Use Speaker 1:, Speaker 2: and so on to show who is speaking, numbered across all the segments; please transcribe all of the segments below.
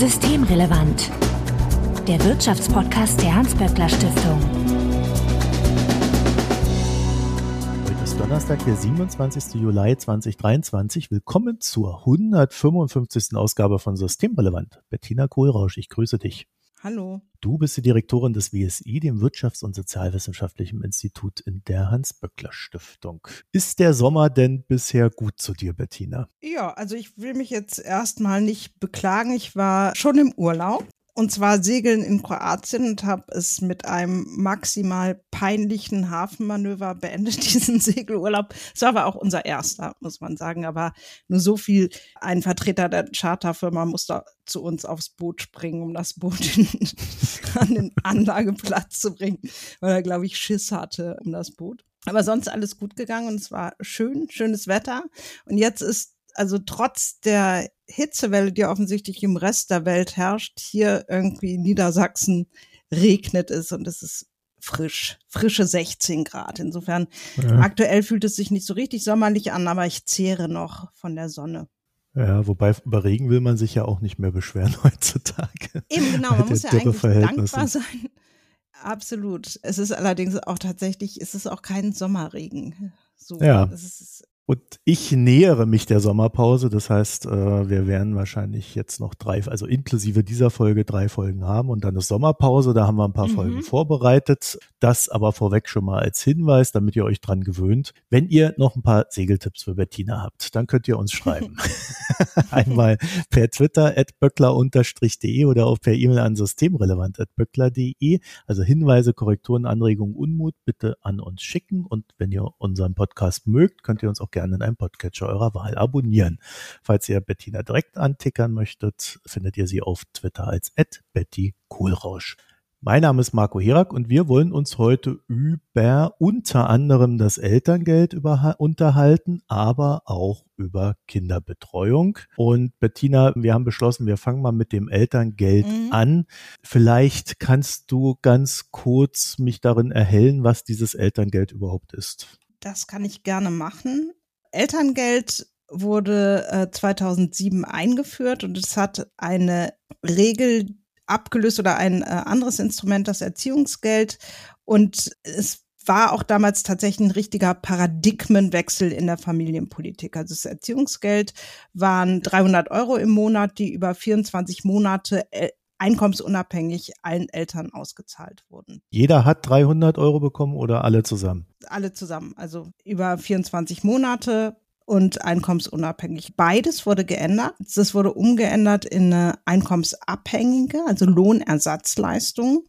Speaker 1: Systemrelevant. Der Wirtschaftspodcast der Hans-Böckler Stiftung.
Speaker 2: Heute ist Donnerstag, der 27. Juli 2023. Willkommen zur 155. Ausgabe von Systemrelevant. Bettina Kohlrausch, ich grüße dich.
Speaker 3: Hallo.
Speaker 2: Du bist die Direktorin des WSI, dem Wirtschafts- und Sozialwissenschaftlichen Institut in der Hans-Böckler-Stiftung. Ist der Sommer denn bisher gut zu dir, Bettina?
Speaker 3: Ja, also ich will mich jetzt erstmal nicht beklagen. Ich war schon im Urlaub und zwar segeln in Kroatien und habe es mit einem maximal peinlichen Hafenmanöver beendet, diesen Segelurlaub. Es war aber auch unser erster, muss man sagen. Aber nur so viel, ein Vertreter der Charterfirma musste zu uns aufs Boot springen, um das Boot in, an den Anlageplatz zu bringen, weil er, glaube ich, Schiss hatte um das Boot. Aber sonst alles gut gegangen und es war schön, schönes Wetter. Und jetzt ist also trotz der Hitzewelle, die offensichtlich im Rest der Welt herrscht, hier irgendwie in Niedersachsen regnet es und es ist frisch, frische 16 Grad. Insofern ja. aktuell fühlt es sich nicht so richtig sommerlich an, aber ich zehre noch von der Sonne.
Speaker 2: Ja, wobei über Regen will man sich ja auch nicht mehr beschweren heutzutage.
Speaker 3: Eben genau, man muss ja eigentlich dankbar sein. Absolut. Es ist allerdings auch tatsächlich, es ist auch kein Sommerregen. So,
Speaker 2: ja. Es ist und ich nähere mich der Sommerpause. Das heißt, äh, wir werden wahrscheinlich jetzt noch drei, also inklusive dieser Folge drei Folgen haben und dann eine Sommerpause. Da haben wir ein paar mhm. Folgen vorbereitet. Das aber vorweg schon mal als Hinweis, damit ihr euch dran gewöhnt. Wenn ihr noch ein paar Segeltipps für Bettina habt, dann könnt ihr uns schreiben. Einmal per Twitter at böckler-de oder auch per E-Mail an systemrelevant.böckler.de. Also Hinweise, Korrekturen, Anregungen, Unmut bitte an uns schicken. Und wenn ihr unseren Podcast mögt, könnt ihr uns auch gerne gerne in einem Podcatcher eurer Wahl abonnieren. Falls ihr Bettina direkt antickern möchtet, findet ihr sie auf Twitter als Betty Kohlrausch. Mein Name ist Marco Herak und wir wollen uns heute über unter anderem das Elterngeld über, unterhalten, aber auch über Kinderbetreuung. Und Bettina, wir haben beschlossen, wir fangen mal mit dem Elterngeld mhm. an. Vielleicht kannst du ganz kurz mich darin erhellen, was dieses Elterngeld überhaupt ist.
Speaker 3: Das kann ich gerne machen. Elterngeld wurde äh, 2007 eingeführt und es hat eine Regel abgelöst oder ein äh, anderes Instrument, das Erziehungsgeld. Und es war auch damals tatsächlich ein richtiger Paradigmenwechsel in der Familienpolitik. Also das Erziehungsgeld waren 300 Euro im Monat, die über 24 Monate äh, einkommensunabhängig allen Eltern ausgezahlt wurden.
Speaker 2: Jeder hat 300 Euro bekommen oder alle zusammen?
Speaker 3: Alle zusammen, also über 24 Monate und einkommensunabhängig. Beides wurde geändert. Das wurde umgeändert in eine einkommensabhängige, also Lohnersatzleistung.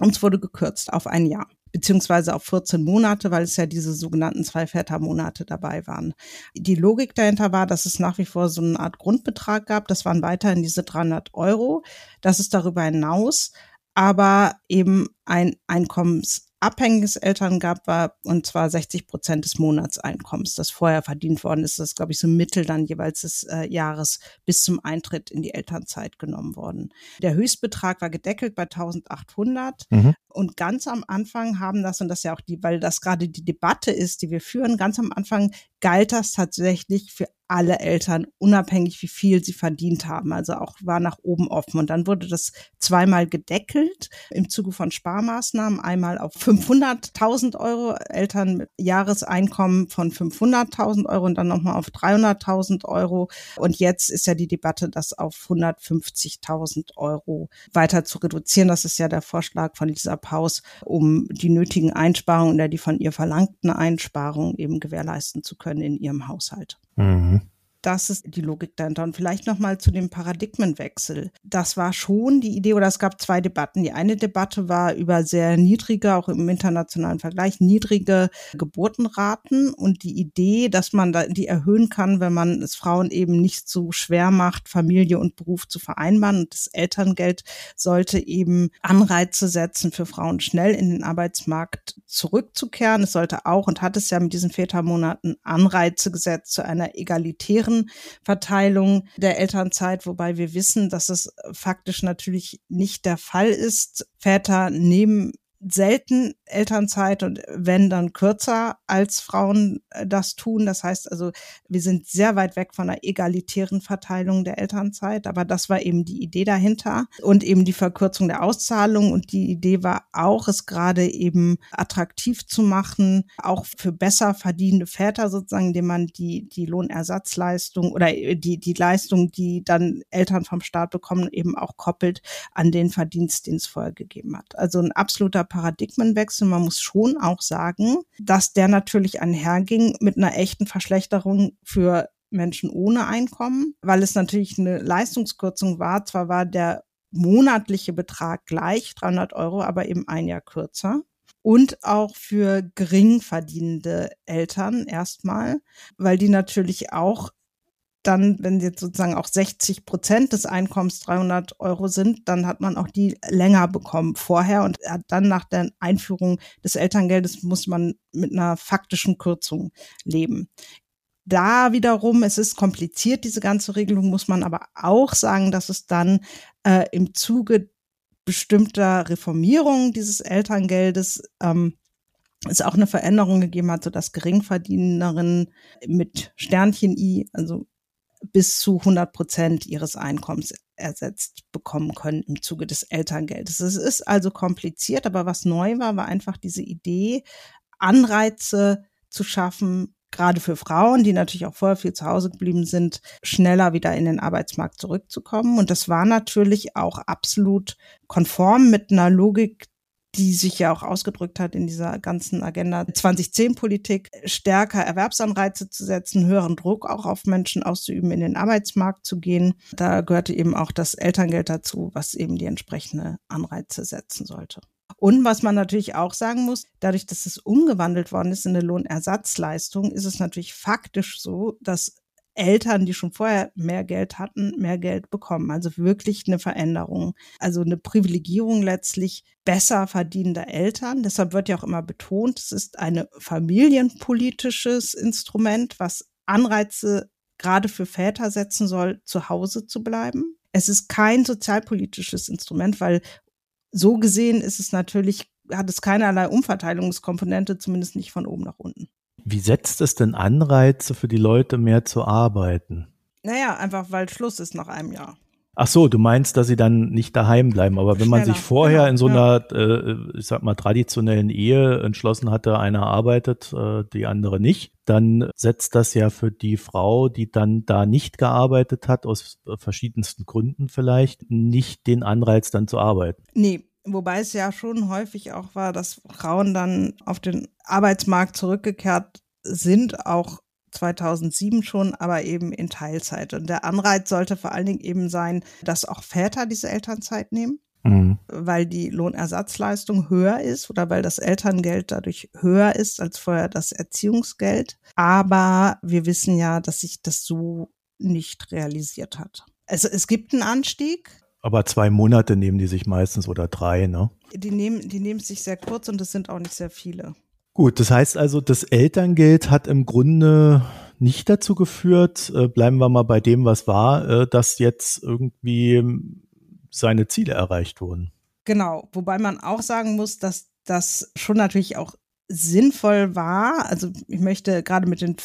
Speaker 3: Und es wurde gekürzt auf ein Jahr beziehungsweise auf 14 Monate, weil es ja diese sogenannten zwei Vätermonate dabei waren. Die Logik dahinter war, dass es nach wie vor so eine Art Grundbetrag gab. Das waren weiterhin diese 300 Euro. Das ist darüber hinaus aber eben ein Einkommens abhängiges Elterngab war, und zwar 60 Prozent des Monatseinkommens, das vorher verdient worden ist. Das ist, glaube ich, so Mittel dann jeweils des äh, Jahres bis zum Eintritt in die Elternzeit genommen worden. Der Höchstbetrag war gedeckelt bei 1800 mhm. und ganz am Anfang haben das, und das ja auch die, weil das gerade die Debatte ist, die wir führen, ganz am Anfang galt das tatsächlich für alle Eltern, unabhängig wie viel sie verdient haben. Also auch war nach oben offen. Und dann wurde das zweimal gedeckelt im Zuge von Sparmaßnahmen. Einmal auf 500.000 Euro, Eltern mit Jahreseinkommen von 500.000 Euro und dann nochmal auf 300.000 Euro. Und jetzt ist ja die Debatte, das auf 150.000 Euro weiter zu reduzieren. Das ist ja der Vorschlag von Lisa Paus, um die nötigen Einsparungen oder die von ihr verlangten Einsparungen eben gewährleisten zu können in ihrem Haushalt.
Speaker 2: Mhm
Speaker 3: das ist die Logik dahinter. Und vielleicht nochmal zu dem Paradigmenwechsel. Das war schon die Idee, oder es gab zwei Debatten. Die eine Debatte war über sehr niedrige, auch im internationalen Vergleich, niedrige Geburtenraten und die Idee, dass man die erhöhen kann, wenn man es Frauen eben nicht so schwer macht, Familie und Beruf zu vereinbaren. Und das Elterngeld sollte eben Anreize setzen für Frauen, schnell in den Arbeitsmarkt zurückzukehren. Es sollte auch, und hat es ja mit diesen Vätermonaten Anreize gesetzt zu einer egalitären fairen Verteilung der Elternzeit, wobei wir wissen, dass es faktisch natürlich nicht der Fall ist. Väter nehmen selten Elternzeit und wenn dann kürzer als Frauen äh, das tun. Das heißt also, wir sind sehr weit weg von einer egalitären Verteilung der Elternzeit, aber das war eben die Idee dahinter und eben die Verkürzung der Auszahlung und die Idee war auch, es gerade eben attraktiv zu machen, auch für besser verdienende Väter sozusagen, indem man die, die Lohnersatzleistung oder die, die Leistung, die dann Eltern vom Staat bekommen, eben auch koppelt an den Verdienst, den es vorher gegeben hat. Also ein absoluter Paradigmenwechsel. Man muss schon auch sagen, dass der natürlich einherging mit einer echten Verschlechterung für Menschen ohne Einkommen, weil es natürlich eine Leistungskürzung war. Zwar war der monatliche Betrag gleich, 300 Euro, aber eben ein Jahr kürzer. Und auch für gering verdienende Eltern erstmal, weil die natürlich auch dann, wenn jetzt sozusagen auch 60 Prozent des Einkommens 300 Euro sind, dann hat man auch die länger bekommen vorher und dann nach der Einführung des Elterngeldes muss man mit einer faktischen Kürzung leben. Da wiederum, es ist kompliziert, diese ganze Regelung, muss man aber auch sagen, dass es dann äh, im Zuge bestimmter Reformierung dieses Elterngeldes ähm, es auch eine Veränderung gegeben hat, sodass Geringverdienerinnen mit Sternchen I, also bis zu 100 Prozent ihres Einkommens ersetzt bekommen können im Zuge des Elterngeldes. Es ist also kompliziert, aber was neu war, war einfach diese Idee, Anreize zu schaffen, gerade für Frauen, die natürlich auch vorher viel zu Hause geblieben sind, schneller wieder in den Arbeitsmarkt zurückzukommen. Und das war natürlich auch absolut konform mit einer Logik die sich ja auch ausgedrückt hat in dieser ganzen Agenda 2010-Politik, stärker Erwerbsanreize zu setzen, höheren Druck auch auf Menschen auszuüben, in den Arbeitsmarkt zu gehen. Da gehörte eben auch das Elterngeld dazu, was eben die entsprechende Anreize setzen sollte. Und was man natürlich auch sagen muss, dadurch, dass es umgewandelt worden ist in eine Lohnersatzleistung, ist es natürlich faktisch so, dass Eltern, die schon vorher mehr Geld hatten, mehr Geld bekommen. Also wirklich eine Veränderung. Also eine Privilegierung letztlich besser verdienender Eltern. Deshalb wird ja auch immer betont, es ist ein familienpolitisches Instrument, was Anreize gerade für Väter setzen soll, zu Hause zu bleiben. Es ist kein sozialpolitisches Instrument, weil so gesehen ist es natürlich, hat es keinerlei Umverteilungskomponente, zumindest nicht von oben nach unten.
Speaker 2: Wie setzt es denn Anreize für die Leute, mehr zu arbeiten?
Speaker 3: Naja, einfach weil Schluss ist nach einem Jahr.
Speaker 2: Ach so, du meinst, dass sie dann nicht daheim bleiben. Aber wenn Schneller. man sich vorher genau, in so einer, ja. äh, ich sag mal, traditionellen Ehe entschlossen hatte, einer arbeitet, äh, die andere nicht, dann setzt das ja für die Frau, die dann da nicht gearbeitet hat, aus verschiedensten Gründen vielleicht, nicht den Anreiz dann zu arbeiten.
Speaker 3: Nee, Wobei es ja schon häufig auch war, dass Frauen dann auf den Arbeitsmarkt zurückgekehrt sind, auch 2007 schon, aber eben in Teilzeit. Und der Anreiz sollte vor allen Dingen eben sein, dass auch Väter diese Elternzeit nehmen, mhm. weil die Lohnersatzleistung höher ist oder weil das Elterngeld dadurch höher ist als vorher das Erziehungsgeld. Aber wir wissen ja, dass sich das so nicht realisiert hat. Also es gibt einen Anstieg,
Speaker 2: aber zwei Monate nehmen die sich meistens oder drei, ne?
Speaker 3: Die nehmen, die nehmen sich sehr kurz und das sind auch nicht sehr viele.
Speaker 2: Gut, das heißt also, das Elterngeld hat im Grunde nicht dazu geführt, äh, bleiben wir mal bei dem, was war, äh, dass jetzt irgendwie seine Ziele erreicht wurden.
Speaker 3: Genau, wobei man auch sagen muss, dass das schon natürlich auch sinnvoll war. Also ich möchte gerade mit den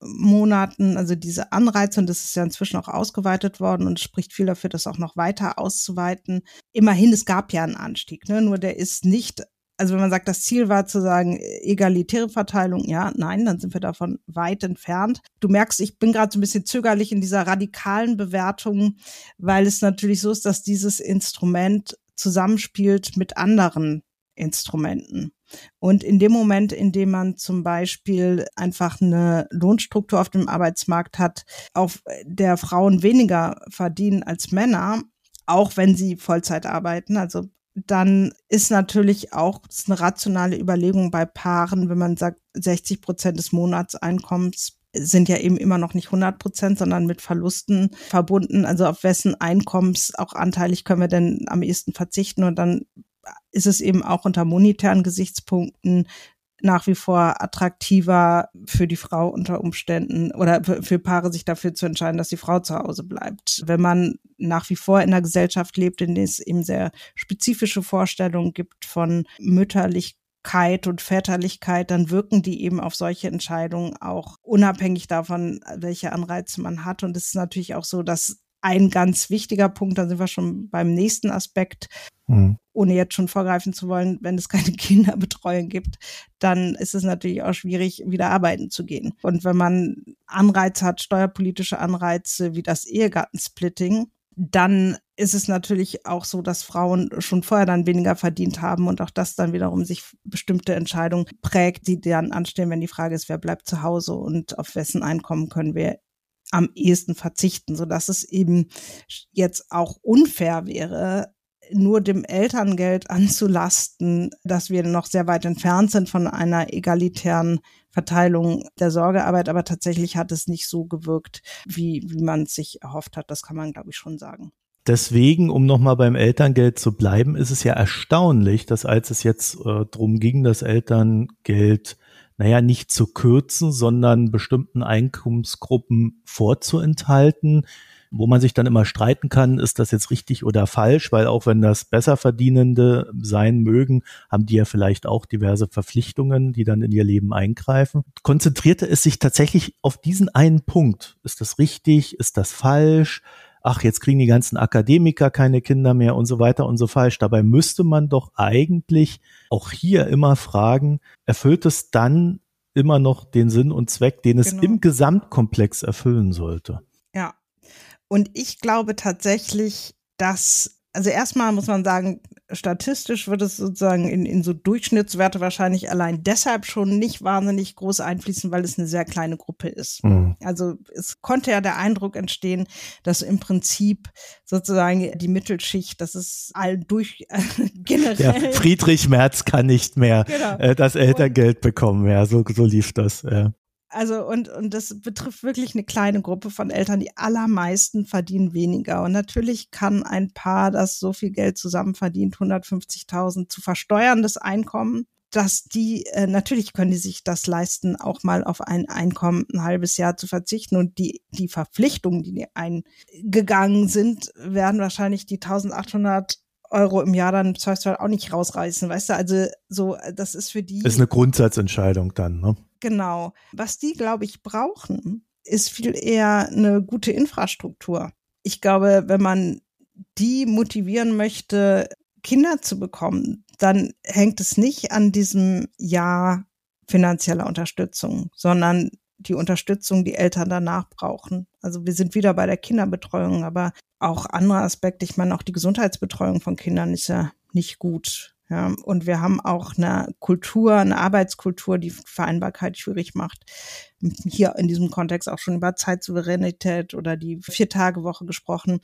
Speaker 3: Vätermonaten, also diese Anreize, und das ist ja inzwischen auch ausgeweitet worden und spricht viel dafür, das auch noch weiter auszuweiten. Immerhin, es gab ja einen Anstieg, ne? nur der ist nicht also wenn man sagt, das Ziel war zu sagen, egalitäre Verteilung, ja, nein, dann sind wir davon weit entfernt. Du merkst, ich bin gerade so ein bisschen zögerlich in dieser radikalen Bewertung, weil es natürlich so ist, dass dieses Instrument zusammenspielt mit anderen Instrumenten. Und in dem Moment, in dem man zum Beispiel einfach eine Lohnstruktur auf dem Arbeitsmarkt hat, auf der Frauen weniger verdienen als Männer, auch wenn sie Vollzeit arbeiten, also dann ist natürlich auch eine rationale Überlegung bei Paaren, wenn man sagt, 60 Prozent des Monatseinkommens sind ja eben immer noch nicht 100 Prozent, sondern mit Verlusten verbunden. Also auf wessen Einkommens auch anteilig können wir denn am ehesten verzichten und dann ist es eben auch unter monetären Gesichtspunkten nach wie vor attraktiver für die Frau unter Umständen oder für Paare sich dafür zu entscheiden, dass die Frau zu Hause bleibt. Wenn man nach wie vor in einer Gesellschaft lebt, in der es eben sehr spezifische Vorstellungen gibt von Mütterlichkeit und Väterlichkeit, dann wirken die eben auf solche Entscheidungen auch unabhängig davon, welche Anreize man hat. Und es ist natürlich auch so, dass ein ganz wichtiger Punkt, da sind wir schon beim nächsten Aspekt, mhm. Ohne jetzt schon vorgreifen zu wollen, wenn es keine Kinderbetreuung gibt, dann ist es natürlich auch schwierig, wieder arbeiten zu gehen. Und wenn man Anreize hat, steuerpolitische Anreize wie das Ehegattensplitting, dann ist es natürlich auch so, dass Frauen schon vorher dann weniger verdient haben und auch das dann wiederum sich bestimmte Entscheidungen prägt, die dann anstehen, wenn die Frage ist, wer bleibt zu Hause und auf wessen Einkommen können wir am ehesten verzichten, so dass es eben jetzt auch unfair wäre, nur dem Elterngeld anzulasten, dass wir noch sehr weit entfernt sind von einer egalitären Verteilung der Sorgearbeit, aber tatsächlich hat es nicht so gewirkt, wie, wie man es sich erhofft hat. Das kann man, glaube ich, schon sagen.
Speaker 2: Deswegen, um nochmal beim Elterngeld zu bleiben, ist es ja erstaunlich, dass als es jetzt äh, darum ging, das Elterngeld naja, nicht zu kürzen, sondern bestimmten Einkommensgruppen vorzuenthalten, wo man sich dann immer streiten kann, ist das jetzt richtig oder falsch, weil auch wenn das Besserverdienende sein mögen, haben die ja vielleicht auch diverse Verpflichtungen, die dann in ihr Leben eingreifen. Konzentrierte es sich tatsächlich auf diesen einen Punkt. Ist das richtig? Ist das falsch? ach, jetzt kriegen die ganzen Akademiker keine Kinder mehr und so weiter und so falsch. Dabei müsste man doch eigentlich auch hier immer fragen, erfüllt es dann immer noch den Sinn und Zweck, den es genau. im Gesamtkomplex erfüllen sollte?
Speaker 3: Und ich glaube tatsächlich, dass, also erstmal muss man sagen, statistisch wird es sozusagen in, in so Durchschnittswerte wahrscheinlich allein deshalb schon nicht wahnsinnig groß einfließen, weil es eine sehr kleine Gruppe ist. Mhm. Also es konnte ja der Eindruck entstehen, dass im Prinzip sozusagen die Mittelschicht, das ist all durch äh, generell.
Speaker 2: Ja, Friedrich Merz kann nicht mehr genau. äh, das Elterngeld bekommen. Ja, so, so lief das. Ja.
Speaker 3: Also und, und das betrifft wirklich eine kleine Gruppe von Eltern. Die allermeisten verdienen weniger. Und natürlich kann ein Paar, das so viel Geld zusammen verdient, 150.000 zu versteuerndes Einkommen, dass die, äh, natürlich können die sich das leisten, auch mal auf ein Einkommen ein halbes Jahr zu verzichten. Und die, die Verpflichtungen, die eingegangen sind, werden wahrscheinlich die 1800 Euro im Jahr dann Zweifelsfall auch nicht rausreißen, weißt du? Also so, das ist für die.
Speaker 2: Das ist eine Grundsatzentscheidung dann, ne?
Speaker 3: Genau. Was die, glaube ich, brauchen, ist viel eher eine gute Infrastruktur. Ich glaube, wenn man die motivieren möchte, Kinder zu bekommen, dann hängt es nicht an diesem Jahr finanzieller Unterstützung, sondern die Unterstützung, die Eltern danach brauchen. Also wir sind wieder bei der Kinderbetreuung, aber auch andere Aspekte. Ich meine, auch die Gesundheitsbetreuung von Kindern ist ja nicht gut. Ja, und wir haben auch eine Kultur, eine Arbeitskultur, die Vereinbarkeit schwierig macht. Hier in diesem Kontext auch schon über Zeitsouveränität oder die Vier-Tage-Woche gesprochen.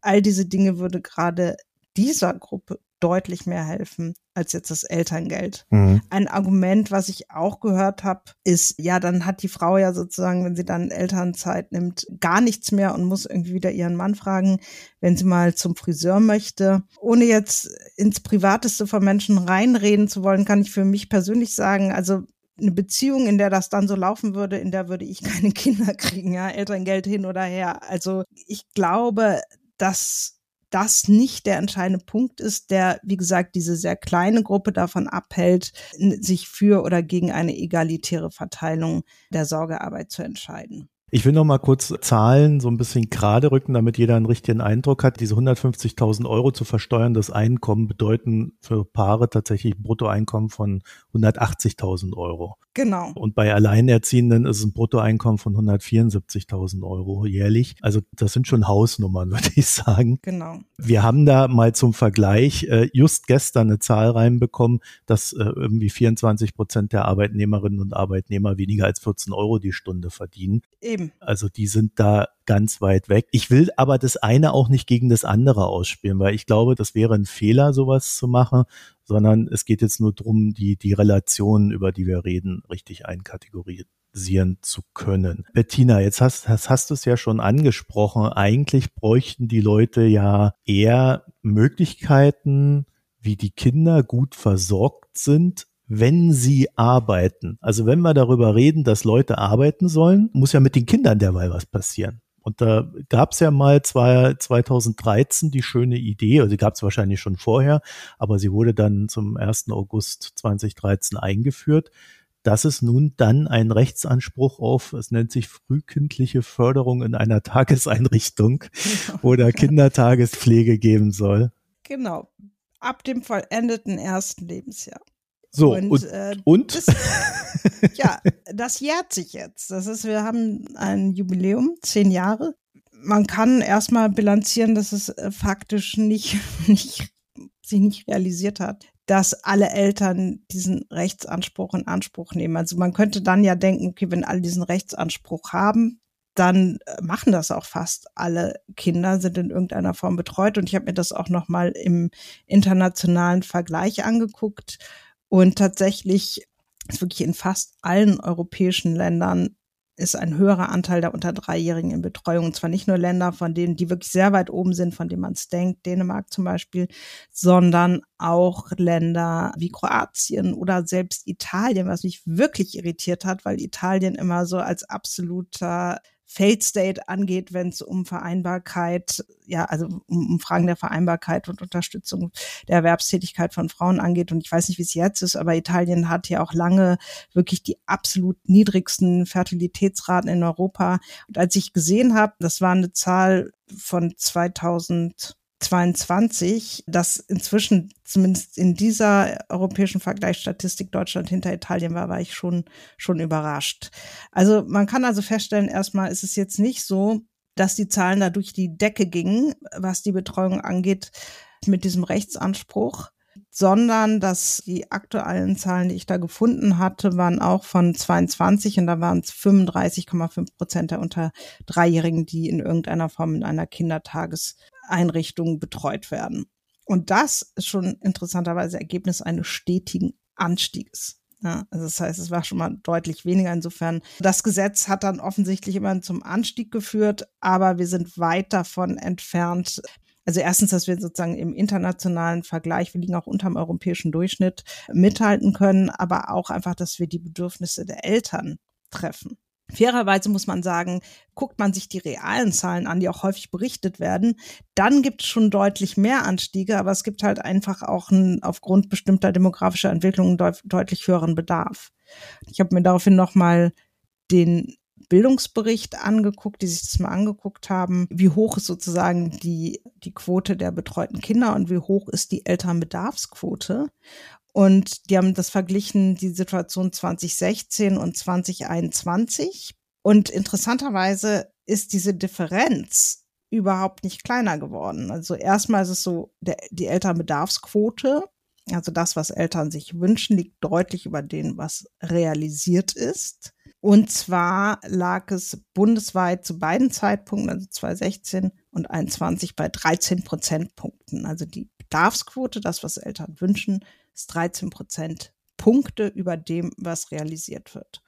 Speaker 3: All diese Dinge würde gerade dieser Gruppe deutlich mehr helfen als jetzt das Elterngeld. Mhm. Ein Argument, was ich auch gehört habe, ist, ja, dann hat die Frau ja sozusagen, wenn sie dann Elternzeit nimmt, gar nichts mehr und muss irgendwie wieder ihren Mann fragen, wenn sie mal zum Friseur möchte. Ohne jetzt ins Privateste von Menschen reinreden zu wollen, kann ich für mich persönlich sagen, also eine Beziehung, in der das dann so laufen würde, in der würde ich keine Kinder kriegen, ja, Elterngeld hin oder her. Also ich glaube, dass das nicht der entscheidende Punkt ist, der, wie gesagt, diese sehr kleine Gruppe davon abhält, sich für oder gegen eine egalitäre Verteilung der Sorgearbeit zu entscheiden.
Speaker 2: Ich will noch mal kurz Zahlen so ein bisschen gerade rücken, damit jeder einen richtigen Eindruck hat. Diese 150.000 Euro zu versteuerndes Einkommen bedeuten für Paare tatsächlich ein Bruttoeinkommen von 180.000 Euro.
Speaker 3: Genau.
Speaker 2: Und bei Alleinerziehenden ist es ein Bruttoeinkommen von 174.000 Euro jährlich. Also das sind schon Hausnummern, würde ich sagen.
Speaker 3: Genau.
Speaker 2: Wir haben da mal zum Vergleich äh, just gestern eine Zahl reinbekommen, dass äh, irgendwie 24 Prozent der Arbeitnehmerinnen und Arbeitnehmer weniger als 14 Euro die Stunde verdienen.
Speaker 3: Eben.
Speaker 2: Also die sind da ganz weit weg. Ich will aber das eine auch nicht gegen das andere ausspielen, weil ich glaube, das wäre ein Fehler, sowas zu machen, sondern es geht jetzt nur darum, die, die Relationen, über die wir reden, richtig einkategorisieren zu können. Bettina, jetzt hast, hast, hast du es ja schon angesprochen. Eigentlich bräuchten die Leute ja eher Möglichkeiten, wie die Kinder gut versorgt sind, wenn sie arbeiten. Also wenn wir darüber reden, dass Leute arbeiten sollen, muss ja mit den Kindern derweil was passieren. Und da gab es ja mal zwei, 2013 die schöne Idee, also die gab es wahrscheinlich schon vorher, aber sie wurde dann zum 1. August 2013 eingeführt, dass es nun dann einen Rechtsanspruch auf, es nennt sich frühkindliche Förderung in einer Tageseinrichtung oder Kindertagespflege geben soll.
Speaker 3: Genau, ab dem vollendeten ersten Lebensjahr.
Speaker 2: So, und, und, äh, und?
Speaker 3: Das, ja, das jährt sich jetzt. Das ist, wir haben ein Jubiläum, zehn Jahre. Man kann erstmal bilanzieren, dass es äh, faktisch nicht, nicht, sich nicht realisiert hat, dass alle Eltern diesen Rechtsanspruch in Anspruch nehmen. Also man könnte dann ja denken, okay, wenn alle diesen Rechtsanspruch haben, dann äh, machen das auch fast alle Kinder, sind in irgendeiner Form betreut. Und ich habe mir das auch nochmal im internationalen Vergleich angeguckt. Und tatsächlich ist wirklich in fast allen europäischen Ländern ist ein höherer Anteil der unter Dreijährigen in Betreuung. Und zwar nicht nur Länder, von denen, die wirklich sehr weit oben sind, von denen man es denkt, Dänemark zum Beispiel, sondern auch Länder wie Kroatien oder selbst Italien, was mich wirklich irritiert hat, weil Italien immer so als absoluter Failed State angeht, wenn es um Vereinbarkeit, ja, also um, um, Fragen der Vereinbarkeit und Unterstützung der Erwerbstätigkeit von Frauen angeht. Und ich weiß nicht, wie es jetzt ist, aber Italien hat ja auch lange wirklich die absolut niedrigsten Fertilitätsraten in Europa. Und als ich gesehen habe, das war eine Zahl von 2000 22, dass inzwischen zumindest in dieser europäischen Vergleichsstatistik Deutschland hinter Italien war, war ich schon, schon überrascht. Also man kann also feststellen, erstmal ist es jetzt nicht so, dass die Zahlen da durch die Decke gingen, was die Betreuung angeht, mit diesem Rechtsanspruch, sondern dass die aktuellen Zahlen, die ich da gefunden hatte, waren auch von 22 und da waren es 35,5 Prozent der unter Dreijährigen, die in irgendeiner Form in einer Kindertages Einrichtungen betreut werden. Und das ist schon interessanterweise Ergebnis eines stetigen Anstieges. Ja, also das heißt, es war schon mal deutlich weniger. Insofern, das Gesetz hat dann offensichtlich immer zum Anstieg geführt, aber wir sind weit davon entfernt. Also erstens, dass wir sozusagen im internationalen Vergleich, wir liegen auch unter dem europäischen Durchschnitt, mithalten können, aber auch einfach, dass wir die Bedürfnisse der Eltern treffen. Fairerweise muss man sagen, guckt man sich die realen Zahlen an, die auch häufig berichtet werden, dann gibt es schon deutlich mehr Anstiege, aber es gibt halt einfach auch einen, aufgrund bestimmter demografischer Entwicklungen deut deutlich höheren Bedarf. Ich habe mir daraufhin nochmal den Bildungsbericht angeguckt, die sich das mal angeguckt haben, wie hoch ist sozusagen die, die Quote der betreuten Kinder und wie hoch ist die Elternbedarfsquote. Und die haben das verglichen, die Situation 2016 und 2021. Und interessanterweise ist diese Differenz überhaupt nicht kleiner geworden. Also erstmal ist es so, der, die Elternbedarfsquote, also das, was Eltern sich wünschen, liegt deutlich über dem, was realisiert ist. Und zwar lag es bundesweit zu beiden Zeitpunkten, also 2016 und 2021, bei 13 Prozentpunkten. Also die Bedarfsquote, das, was Eltern wünschen, ist 13 Prozent Punkte über dem, was realisiert wird.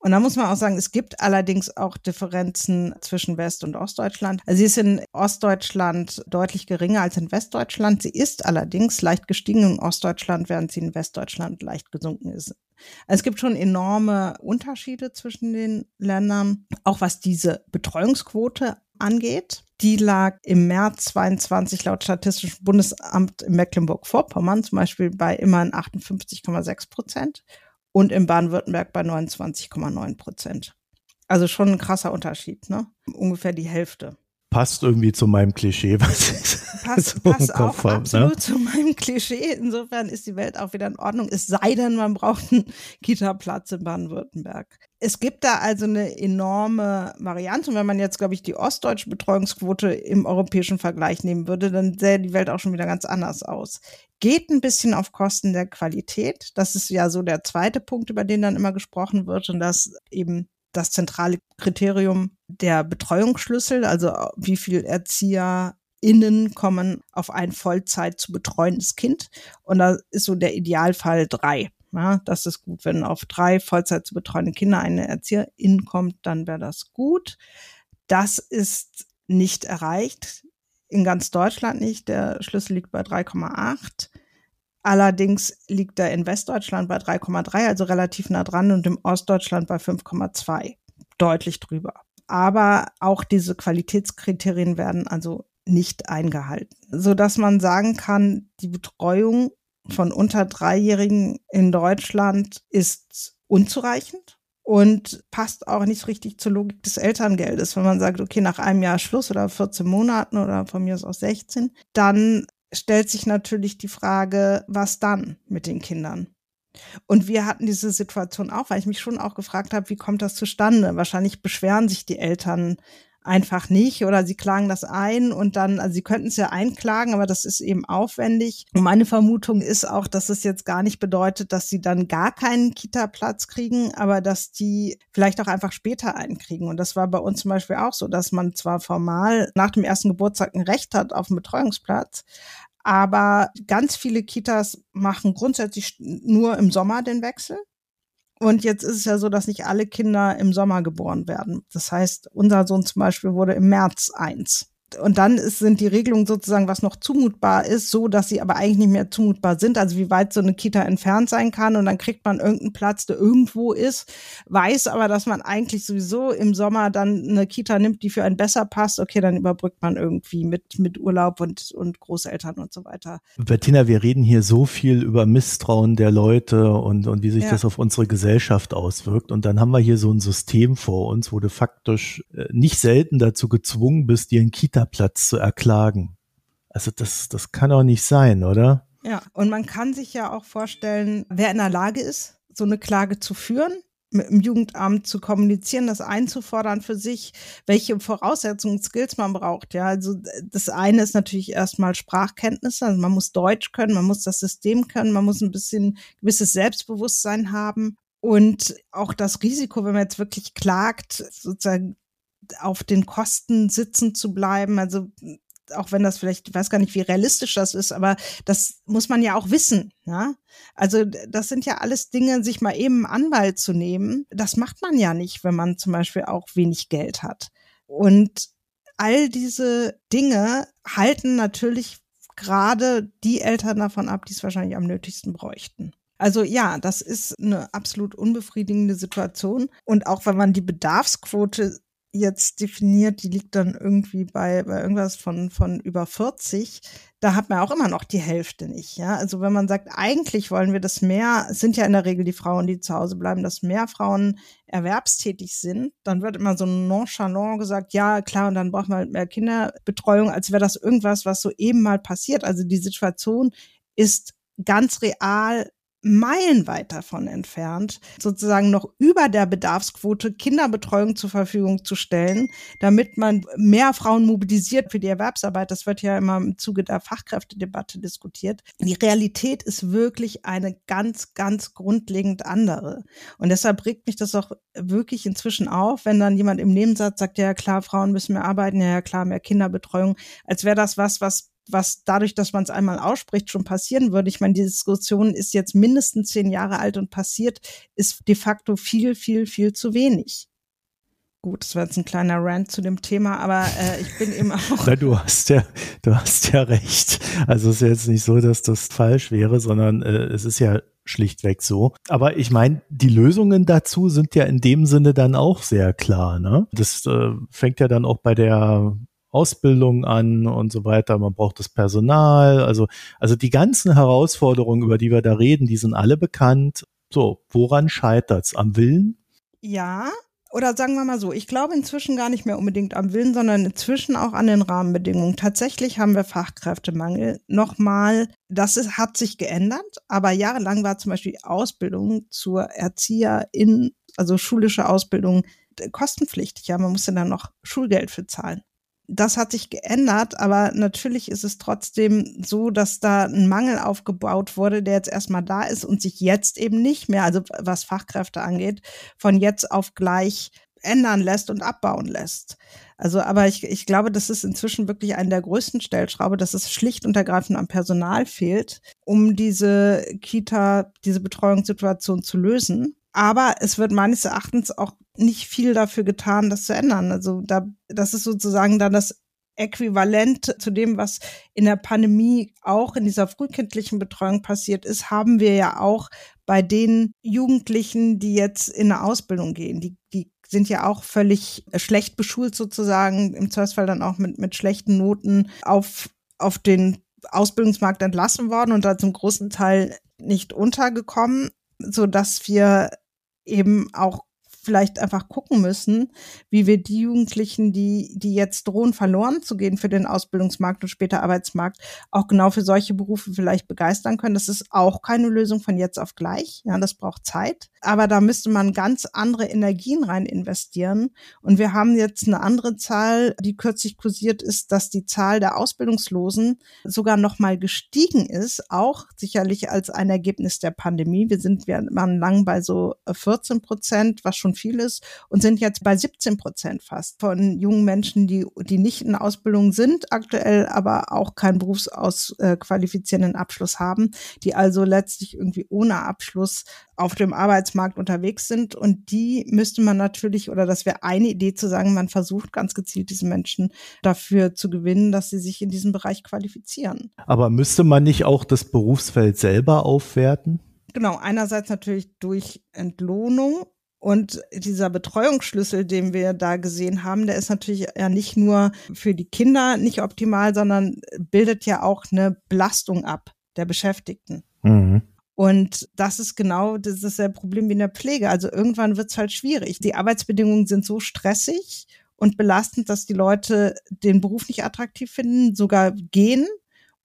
Speaker 3: Und da muss man auch sagen, es gibt allerdings auch Differenzen zwischen West- und Ostdeutschland. Also sie ist in Ostdeutschland deutlich geringer als in Westdeutschland. Sie ist allerdings leicht gestiegen in Ostdeutschland, während sie in Westdeutschland leicht gesunken ist. Also es gibt schon enorme Unterschiede zwischen den Ländern, auch was diese Betreuungsquote angeht. Die lag im März 22 laut Statistischem Bundesamt in Mecklenburg-Vorpommern zum Beispiel bei immerhin 58,6 Prozent und in Baden-Württemberg bei 29,9 Prozent. Also schon ein krasser Unterschied, ne? Ungefähr die Hälfte
Speaker 2: passt irgendwie zu meinem Klischee, was ich
Speaker 3: passt, so passt auch habe, ne? absolut ne? zu meinem Klischee. Insofern ist die Welt auch wieder in Ordnung. Es sei denn, man braucht einen Kita-Platz in Baden-Württemberg. Es gibt da also eine enorme Variante. Und wenn man jetzt, glaube ich, die ostdeutsche Betreuungsquote im europäischen Vergleich nehmen würde, dann sähe die Welt auch schon wieder ganz anders aus. Geht ein bisschen auf Kosten der Qualität. Das ist ja so der zweite Punkt, über den dann immer gesprochen wird. Und das eben das zentrale Kriterium der Betreuungsschlüssel, also wie viel ErzieherInnen kommen auf ein Vollzeit zu betreuendes Kind. Und da ist so der Idealfall drei. Ja, das ist gut. Wenn auf drei Vollzeit zu betreuende Kinder eine Erzieherin kommt, dann wäre das gut. Das ist nicht erreicht. In ganz Deutschland nicht. Der Schlüssel liegt bei 3,8. Allerdings liegt er in Westdeutschland bei 3,3, also relativ nah dran, und im Ostdeutschland bei 5,2, deutlich drüber. Aber auch diese Qualitätskriterien werden also nicht eingehalten, so dass man sagen kann, die Betreuung von unter Dreijährigen in Deutschland ist unzureichend und passt auch nicht richtig zur Logik des Elterngeldes. Wenn man sagt, okay, nach einem Jahr Schluss oder 14 Monaten oder von mir aus auch 16, dann stellt sich natürlich die Frage, was dann mit den Kindern? Und wir hatten diese Situation auch, weil ich mich schon auch gefragt habe, wie kommt das zustande? Wahrscheinlich beschweren sich die Eltern einfach nicht oder sie klagen das ein und dann, also sie könnten es ja einklagen, aber das ist eben aufwendig. Und meine Vermutung ist auch, dass es jetzt gar nicht bedeutet, dass sie dann gar keinen Kita-Platz kriegen, aber dass die vielleicht auch einfach später einkriegen. Und das war bei uns zum Beispiel auch so, dass man zwar formal nach dem ersten Geburtstag ein Recht hat auf einen Betreuungsplatz, aber ganz viele Kitas machen grundsätzlich nur im Sommer den Wechsel. Und jetzt ist es ja so, dass nicht alle Kinder im Sommer geboren werden. Das heißt, unser Sohn zum Beispiel wurde im März eins und dann ist, sind die Regelungen sozusagen, was noch zumutbar ist, so, dass sie aber eigentlich nicht mehr zumutbar sind. Also wie weit so eine Kita entfernt sein kann und dann kriegt man irgendeinen Platz, der irgendwo ist, weiß aber, dass man eigentlich sowieso im Sommer dann eine Kita nimmt, die für einen besser passt. Okay, dann überbrückt man irgendwie mit, mit Urlaub und, und Großeltern und so weiter.
Speaker 2: Bettina, wir reden hier so viel über Misstrauen der Leute und, und wie sich ja. das auf unsere Gesellschaft auswirkt. Und dann haben wir hier so ein System vor uns, wo du faktisch äh, nicht selten dazu gezwungen bist, dir ein Kita Kita-Platz zu erklagen. Also das, das kann doch nicht sein, oder?
Speaker 3: Ja, und man kann sich ja auch vorstellen, wer in der Lage ist, so eine Klage zu führen, mit dem Jugendamt zu kommunizieren, das einzufordern für sich, welche Voraussetzungen, Skills man braucht. Ja, also das eine ist natürlich erstmal Sprachkenntnisse, also man muss Deutsch können, man muss das System können, man muss ein bisschen gewisses Selbstbewusstsein haben und auch das Risiko, wenn man jetzt wirklich klagt, sozusagen auf den Kosten sitzen zu bleiben. Also auch wenn das vielleicht, ich weiß gar nicht, wie realistisch das ist, aber das muss man ja auch wissen. Ja? Also das sind ja alles Dinge, sich mal eben einen Anwalt zu nehmen. Das macht man ja nicht, wenn man zum Beispiel auch wenig Geld hat. Und all diese Dinge halten natürlich gerade die Eltern davon ab, die es wahrscheinlich am nötigsten bräuchten. Also ja, das ist eine absolut unbefriedigende Situation. Und auch wenn man die Bedarfsquote jetzt definiert, die liegt dann irgendwie bei, bei irgendwas von, von über 40, da hat man auch immer noch die Hälfte nicht. Ja? Also wenn man sagt, eigentlich wollen wir das mehr, sind ja in der Regel die Frauen, die zu Hause bleiben, dass mehr Frauen erwerbstätig sind, dann wird immer so nonchalant gesagt, ja klar, und dann braucht man halt mehr Kinderbetreuung, als wäre das irgendwas, was so eben mal passiert. Also die Situation ist ganz real meilenweit davon entfernt, sozusagen noch über der Bedarfsquote Kinderbetreuung zur Verfügung zu stellen, damit man mehr Frauen mobilisiert für die Erwerbsarbeit. Das wird ja immer im Zuge der Fachkräftedebatte diskutiert. Die Realität ist wirklich eine ganz, ganz grundlegend andere. Und deshalb regt mich das auch wirklich inzwischen auf, wenn dann jemand im Nebensatz sagt, ja klar, Frauen müssen mehr arbeiten, ja klar, mehr Kinderbetreuung, als wäre das was, was was dadurch, dass man es einmal ausspricht, schon passieren würde. Ich meine, die Diskussion ist jetzt mindestens zehn Jahre alt und passiert, ist de facto viel, viel, viel zu wenig. Gut, das war jetzt ein kleiner Rant zu dem Thema, aber äh, ich bin immer auch.
Speaker 2: Na, du hast ja, du hast ja recht. Also es ist jetzt nicht so, dass das falsch wäre, sondern äh, es ist ja schlichtweg so. Aber ich meine, die Lösungen dazu sind ja in dem Sinne dann auch sehr klar. Ne? Das äh, fängt ja dann auch bei der Ausbildung an und so weiter. Man braucht das Personal. Also, also die ganzen Herausforderungen, über die wir da reden, die sind alle bekannt. So, woran scheitert's? Am Willen?
Speaker 3: Ja, oder sagen wir mal so, ich glaube inzwischen gar nicht mehr unbedingt am Willen, sondern inzwischen auch an den Rahmenbedingungen. Tatsächlich haben wir Fachkräftemangel. Nochmal, das ist, hat sich geändert, aber jahrelang war zum Beispiel Ausbildung zur Erzieherin, also schulische Ausbildung, kostenpflichtig. Ja, man musste dann noch Schulgeld für zahlen das hat sich geändert, aber natürlich ist es trotzdem so, dass da ein Mangel aufgebaut wurde, der jetzt erstmal da ist und sich jetzt eben nicht mehr, also was Fachkräfte angeht, von jetzt auf gleich ändern lässt und abbauen lässt. Also, aber ich, ich glaube, das ist inzwischen wirklich eine der größten Stellschraube, dass es schlicht und ergreifend am Personal fehlt, um diese Kita, diese Betreuungssituation zu lösen. Aber es wird meines Erachtens auch nicht viel dafür getan, das zu ändern. Also da, das ist sozusagen dann das äquivalent zu dem, was in der Pandemie auch in dieser frühkindlichen Betreuung passiert ist, haben wir ja auch bei den Jugendlichen, die jetzt in eine Ausbildung gehen. Die, die sind ja auch völlig schlecht beschult sozusagen, im Zweifelsfall dann auch mit, mit schlechten Noten auf, auf den Ausbildungsmarkt entlassen worden und da zum großen Teil nicht untergekommen, so dass wir eben auch vielleicht einfach gucken müssen, wie wir die Jugendlichen, die, die jetzt drohen, verloren zu gehen für den Ausbildungsmarkt und später Arbeitsmarkt, auch genau für solche Berufe vielleicht begeistern können. Das ist auch keine Lösung von jetzt auf gleich. Ja, das braucht Zeit. Aber da müsste man ganz andere Energien rein investieren. Und wir haben jetzt eine andere Zahl, die kürzlich kursiert ist, dass die Zahl der Ausbildungslosen sogar noch mal gestiegen ist, auch sicherlich als ein Ergebnis der Pandemie. Wir sind, wir waren lang bei so 14 Prozent, was schon viel ist und sind jetzt bei 17 Prozent fast von jungen Menschen, die, die nicht in Ausbildung sind, aktuell aber auch keinen berufsausqualifizierenden äh, Abschluss haben, die also letztlich irgendwie ohne Abschluss auf dem Arbeitsmarkt unterwegs sind. Und die müsste man natürlich, oder das wäre eine Idee zu sagen, man versucht ganz gezielt diese Menschen dafür zu gewinnen, dass sie sich in diesem Bereich qualifizieren.
Speaker 2: Aber müsste man nicht auch das Berufsfeld selber aufwerten?
Speaker 3: Genau, einerseits natürlich durch Entlohnung und dieser Betreuungsschlüssel, den wir da gesehen haben, der ist natürlich ja nicht nur für die Kinder nicht optimal, sondern bildet ja auch eine Belastung ab der Beschäftigten. Mhm. Und das ist genau das ist der Problem wie in der Pflege. Also irgendwann wird es halt schwierig. Die Arbeitsbedingungen sind so stressig und belastend, dass die Leute den Beruf nicht attraktiv finden, sogar gehen.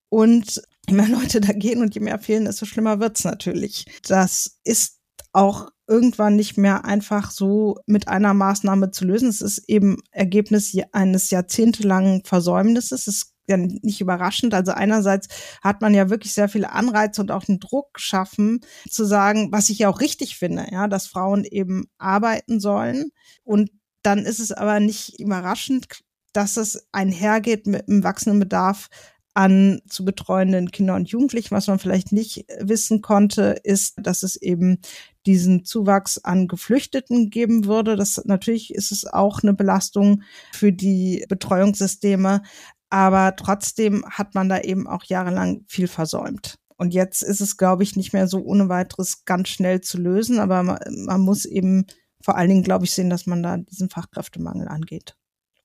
Speaker 3: Und je mehr Leute da gehen und je mehr fehlen, desto schlimmer wird's natürlich. Das ist auch irgendwann nicht mehr einfach so mit einer Maßnahme zu lösen. Es ist eben Ergebnis eines jahrzehntelangen Versäumnisses. Es ja nicht überraschend. Also einerseits hat man ja wirklich sehr viele Anreize und auch einen Druck geschaffen, zu sagen, was ich ja auch richtig finde, ja, dass Frauen eben arbeiten sollen. Und dann ist es aber nicht überraschend, dass es einhergeht mit einem wachsenden Bedarf an zu betreuenden Kindern und Jugendlichen. Was man vielleicht nicht wissen konnte, ist, dass es eben diesen Zuwachs an Geflüchteten geben würde. Das natürlich ist es auch eine Belastung für die Betreuungssysteme. Aber trotzdem hat man da eben auch jahrelang viel versäumt. Und jetzt ist es, glaube ich, nicht mehr so ohne weiteres ganz schnell zu lösen. Aber man, man muss eben vor allen Dingen, glaube ich, sehen, dass man da diesen Fachkräftemangel angeht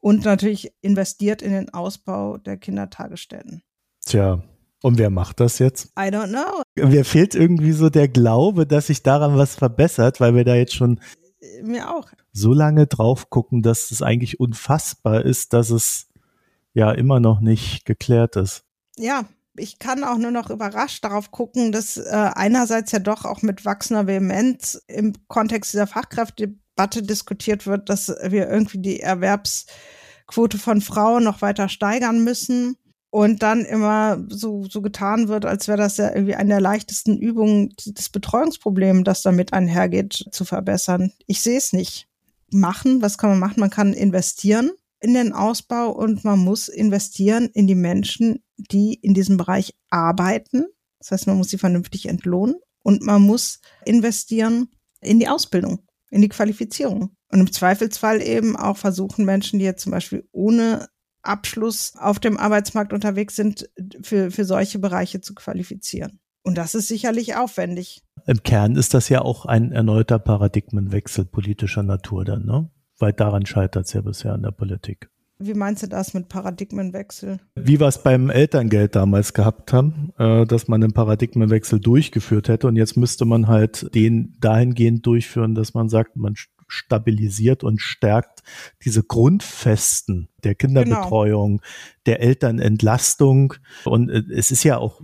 Speaker 3: und natürlich investiert in den Ausbau der Kindertagesstätten.
Speaker 2: Tja, und wer macht das jetzt?
Speaker 3: I don't know.
Speaker 2: Mir fehlt irgendwie so der Glaube, dass sich daran was verbessert, weil wir da jetzt schon
Speaker 3: mir auch
Speaker 2: so lange drauf gucken, dass es eigentlich unfassbar ist, dass es ja immer noch nicht geklärt ist.
Speaker 3: Ja, ich kann auch nur noch überrascht darauf gucken, dass äh, einerseits ja doch auch mit wachsender Vehemenz im Kontext dieser Fachkräftedebatte diskutiert wird, dass wir irgendwie die Erwerbsquote von Frauen noch weiter steigern müssen und dann immer so, so getan wird, als wäre das ja irgendwie eine der leichtesten Übungen, das Betreuungsproblem, das damit einhergeht, zu verbessern. Ich sehe es nicht. Machen, was kann man machen? Man kann investieren in den Ausbau und man muss investieren in die Menschen, die in diesem Bereich arbeiten. Das heißt, man muss sie vernünftig entlohnen und man muss investieren in die Ausbildung, in die Qualifizierung. Und im Zweifelsfall eben auch versuchen Menschen, die jetzt zum Beispiel ohne Abschluss auf dem Arbeitsmarkt unterwegs sind, für, für solche Bereiche zu qualifizieren. Und das ist sicherlich aufwendig.
Speaker 2: Im Kern ist das ja auch ein erneuter Paradigmenwechsel politischer Natur dann, ne? Weil daran scheitert es ja bisher in der Politik.
Speaker 3: Wie meinst du das mit Paradigmenwechsel?
Speaker 2: Wie wir es beim Elterngeld damals gehabt haben, äh, dass man einen Paradigmenwechsel durchgeführt hätte und jetzt müsste man halt den dahingehend durchführen, dass man sagt, man stabilisiert und stärkt diese Grundfesten der Kinderbetreuung, genau. der Elternentlastung. Und äh, es ist ja auch,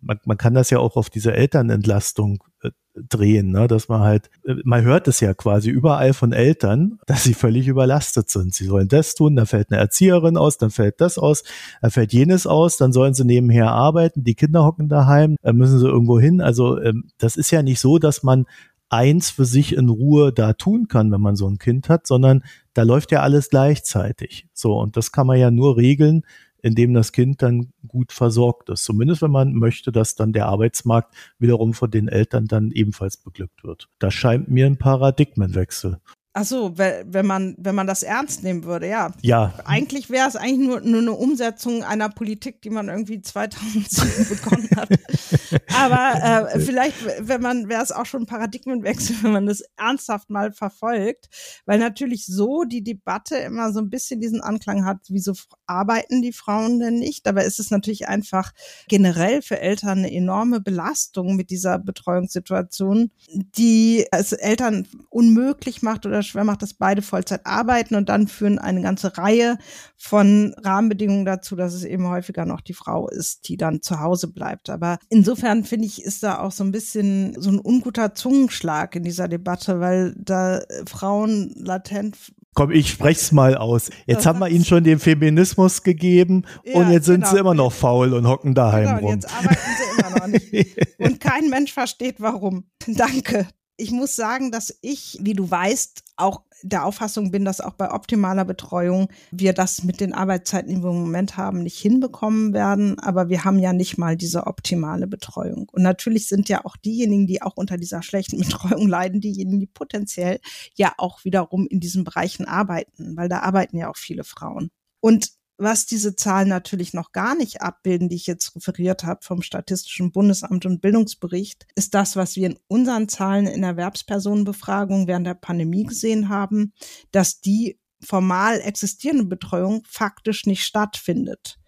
Speaker 2: man, man kann das ja auch auf diese Elternentlastung äh, drehen, ne? dass man halt, äh, man hört es ja quasi überall von Eltern, dass sie völlig überlastet sind. Sie sollen das tun, da fällt eine Erzieherin aus, dann fällt das aus, da fällt jenes aus, dann sollen sie nebenher arbeiten, die Kinder hocken daheim, dann müssen sie irgendwo hin. Also ähm, das ist ja nicht so, dass man eins für sich in Ruhe da tun kann, wenn man so ein Kind hat, sondern da läuft ja alles gleichzeitig. So, und das kann man ja nur regeln, indem das Kind dann gut versorgt ist. Zumindest wenn man möchte, dass dann der Arbeitsmarkt wiederum von den Eltern dann ebenfalls beglückt wird. Das scheint mir ein Paradigmenwechsel.
Speaker 3: Ach so, wenn man, wenn man das ernst nehmen würde, ja.
Speaker 2: Ja.
Speaker 3: Eigentlich wäre es eigentlich nur, nur eine Umsetzung einer Politik, die man irgendwie 2007 begonnen hat. Aber äh, vielleicht, wenn man, wäre es auch schon ein Paradigmenwechsel, wenn man das ernsthaft mal verfolgt, weil natürlich so die Debatte immer so ein bisschen diesen Anklang hat, wieso arbeiten die Frauen denn nicht? Dabei ist es natürlich einfach generell für Eltern eine enorme Belastung mit dieser Betreuungssituation, die es Eltern unmöglich macht oder schwer macht, dass beide Vollzeit arbeiten und dann führen eine ganze Reihe von Rahmenbedingungen dazu, dass es eben häufiger noch die Frau ist, die dann zu Hause bleibt. Aber insofern finde ich, ist da auch so ein bisschen so ein unguter Zungenschlag in dieser Debatte, weil da Frauen latent
Speaker 2: Komm, ich sprech's mal aus. Jetzt haben wir ihnen schon den Feminismus gegeben ja, und jetzt sind genau. sie immer noch faul und hocken daheim genau, rum.
Speaker 3: Jetzt arbeiten sie immer noch nicht. und kein Mensch versteht warum. Danke ich muss sagen, dass ich, wie du weißt, auch der Auffassung bin, dass auch bei optimaler Betreuung wir das mit den Arbeitszeiten, die wir im Moment haben, nicht hinbekommen werden. Aber wir haben ja nicht mal diese optimale Betreuung. Und natürlich sind ja auch diejenigen, die auch unter dieser schlechten Betreuung leiden, diejenigen, die potenziell ja auch wiederum in diesen Bereichen arbeiten, weil da arbeiten ja auch viele Frauen. Und was diese Zahlen natürlich noch gar nicht abbilden, die ich jetzt referiert habe vom Statistischen Bundesamt und Bildungsbericht, ist das, was wir in unseren Zahlen in Erwerbspersonenbefragung während der Pandemie gesehen haben, dass die formal existierende Betreuung faktisch nicht stattfindet.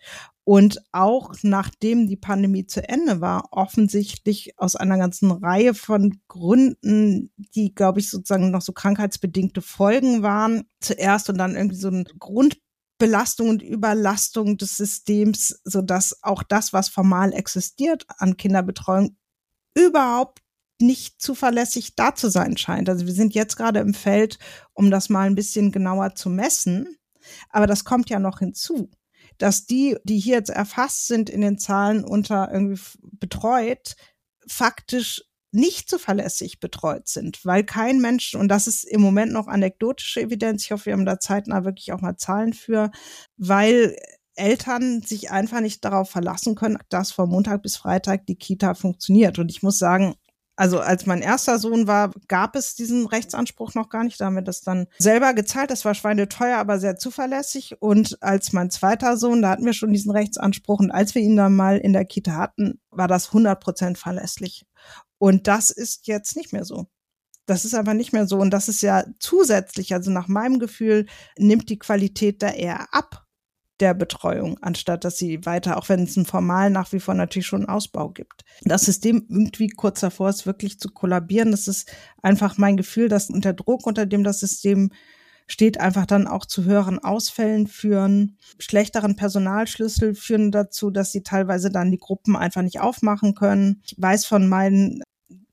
Speaker 3: Und auch nachdem die Pandemie zu Ende war, offensichtlich aus einer ganzen Reihe von Gründen, die, glaube ich, sozusagen noch so krankheitsbedingte Folgen waren, zuerst und dann irgendwie so ein Grund Belastung und Überlastung des Systems, so dass auch das, was formal existiert an Kinderbetreuung, überhaupt nicht zuverlässig da zu sein scheint. Also wir sind jetzt gerade im Feld, um das mal ein bisschen genauer zu messen. Aber das kommt ja noch hinzu, dass die, die hier jetzt erfasst sind in den Zahlen unter irgendwie betreut, faktisch nicht zuverlässig betreut sind, weil kein Mensch, und das ist im Moment noch anekdotische Evidenz, ich hoffe, wir haben da zeitnah wirklich auch mal Zahlen für, weil Eltern sich einfach nicht darauf verlassen können, dass von Montag bis Freitag die Kita funktioniert. Und ich muss sagen, also als mein erster Sohn war, gab es diesen Rechtsanspruch noch gar nicht. Da haben wir das dann selber gezahlt. Das war schweineteuer, aber sehr zuverlässig. Und als mein zweiter Sohn, da hatten wir schon diesen Rechtsanspruch. Und als wir ihn dann mal in der Kita hatten, war das 100 Prozent verlässlich. Und das ist jetzt nicht mehr so. Das ist aber nicht mehr so. Und das ist ja zusätzlich, also nach meinem Gefühl, nimmt die Qualität da eher ab der Betreuung, anstatt dass sie weiter, auch wenn es einen formal nach wie vor natürlich schon einen Ausbau gibt. Das System irgendwie kurz davor ist, wirklich zu kollabieren. Das ist einfach mein Gefühl, dass unter Druck, unter dem das System steht, einfach dann auch zu höheren Ausfällen führen. Schlechteren Personalschlüssel führen dazu, dass sie teilweise dann die Gruppen einfach nicht aufmachen können. Ich weiß von meinen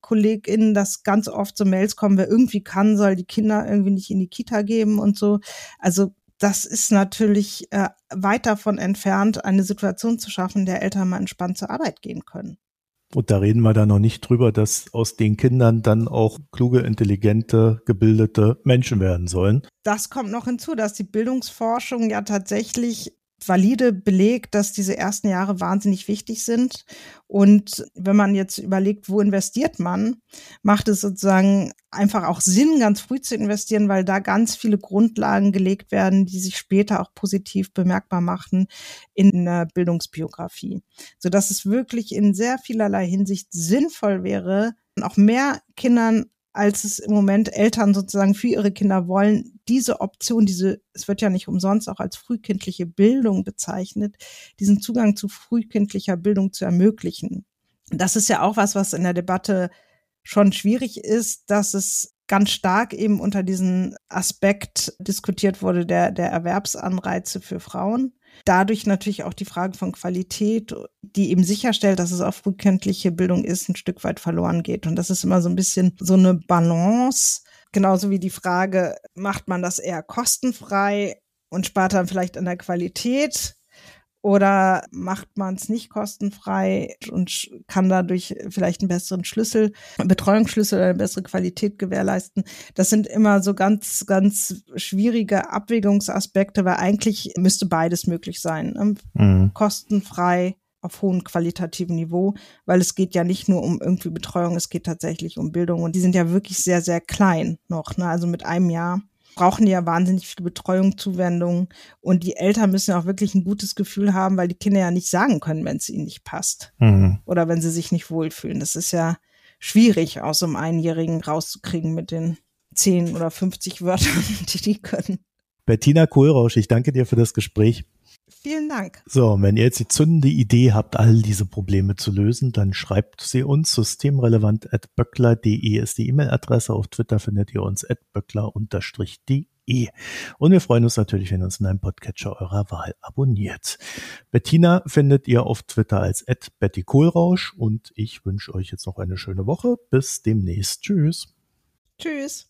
Speaker 3: KollegInnen, dass ganz oft so Mails kommen, wer irgendwie kann, soll die Kinder irgendwie nicht in die Kita geben und so. Also das ist natürlich äh, weit davon entfernt, eine Situation zu schaffen, der Eltern mal entspannt zur Arbeit gehen können.
Speaker 2: Und da reden wir dann noch nicht drüber, dass aus den Kindern dann auch kluge, intelligente, gebildete Menschen werden sollen.
Speaker 3: Das kommt noch hinzu, dass die Bildungsforschung ja tatsächlich valide belegt, dass diese ersten Jahre wahnsinnig wichtig sind. Und wenn man jetzt überlegt, wo investiert man, macht es sozusagen einfach auch Sinn, ganz früh zu investieren, weil da ganz viele Grundlagen gelegt werden, die sich später auch positiv bemerkbar machen in der Bildungsbiografie. Sodass es wirklich in sehr vielerlei Hinsicht sinnvoll wäre, auch mehr Kindern als es im Moment Eltern sozusagen für ihre Kinder wollen, diese Option, diese, es wird ja nicht umsonst auch als frühkindliche Bildung bezeichnet, diesen Zugang zu frühkindlicher Bildung zu ermöglichen. Das ist ja auch was, was in der Debatte schon schwierig ist, dass es ganz stark eben unter diesen Aspekt diskutiert wurde der, der Erwerbsanreize für Frauen dadurch natürlich auch die Frage von Qualität, die eben sicherstellt, dass es auch frühkindliche Bildung ist, ein Stück weit verloren geht. Und das ist immer so ein bisschen so eine Balance. Genauso wie die Frage, macht man das eher kostenfrei und spart dann vielleicht an der Qualität? Oder macht man es nicht kostenfrei und kann dadurch vielleicht einen besseren Schlüssel, Betreuungsschlüssel oder eine bessere Qualität gewährleisten? Das sind immer so ganz, ganz schwierige Abwägungsaspekte, weil eigentlich müsste beides möglich sein. Ne? Mhm. Kostenfrei auf hohem qualitativen Niveau, weil es geht ja nicht nur um irgendwie Betreuung, es geht tatsächlich um Bildung und die sind ja wirklich sehr, sehr klein noch, ne? also mit einem Jahr brauchen die ja wahnsinnig viel Betreuung, Zuwendung und die Eltern müssen ja auch wirklich ein gutes Gefühl haben, weil die Kinder ja nicht sagen können, wenn es ihnen nicht passt mhm. oder wenn sie sich nicht wohlfühlen. Das ist ja schwierig, aus so einem Einjährigen rauszukriegen mit den 10 oder 50 Wörtern, die die können.
Speaker 2: Bettina Kohlrausch, ich danke dir für das Gespräch.
Speaker 3: Vielen Dank.
Speaker 2: So, wenn ihr jetzt die zündende Idee habt, all diese Probleme zu lösen, dann schreibt sie uns systemrelevant.böckler.de ist die E-Mail-Adresse. Auf Twitter findet ihr uns at böckler-de. Und wir freuen uns natürlich, wenn ihr uns in einem Podcatcher eurer Wahl abonniert. Bettina findet ihr auf Twitter als at Betty Kohlrausch und ich wünsche euch jetzt noch eine schöne Woche. Bis demnächst. Tschüss.
Speaker 3: Tschüss.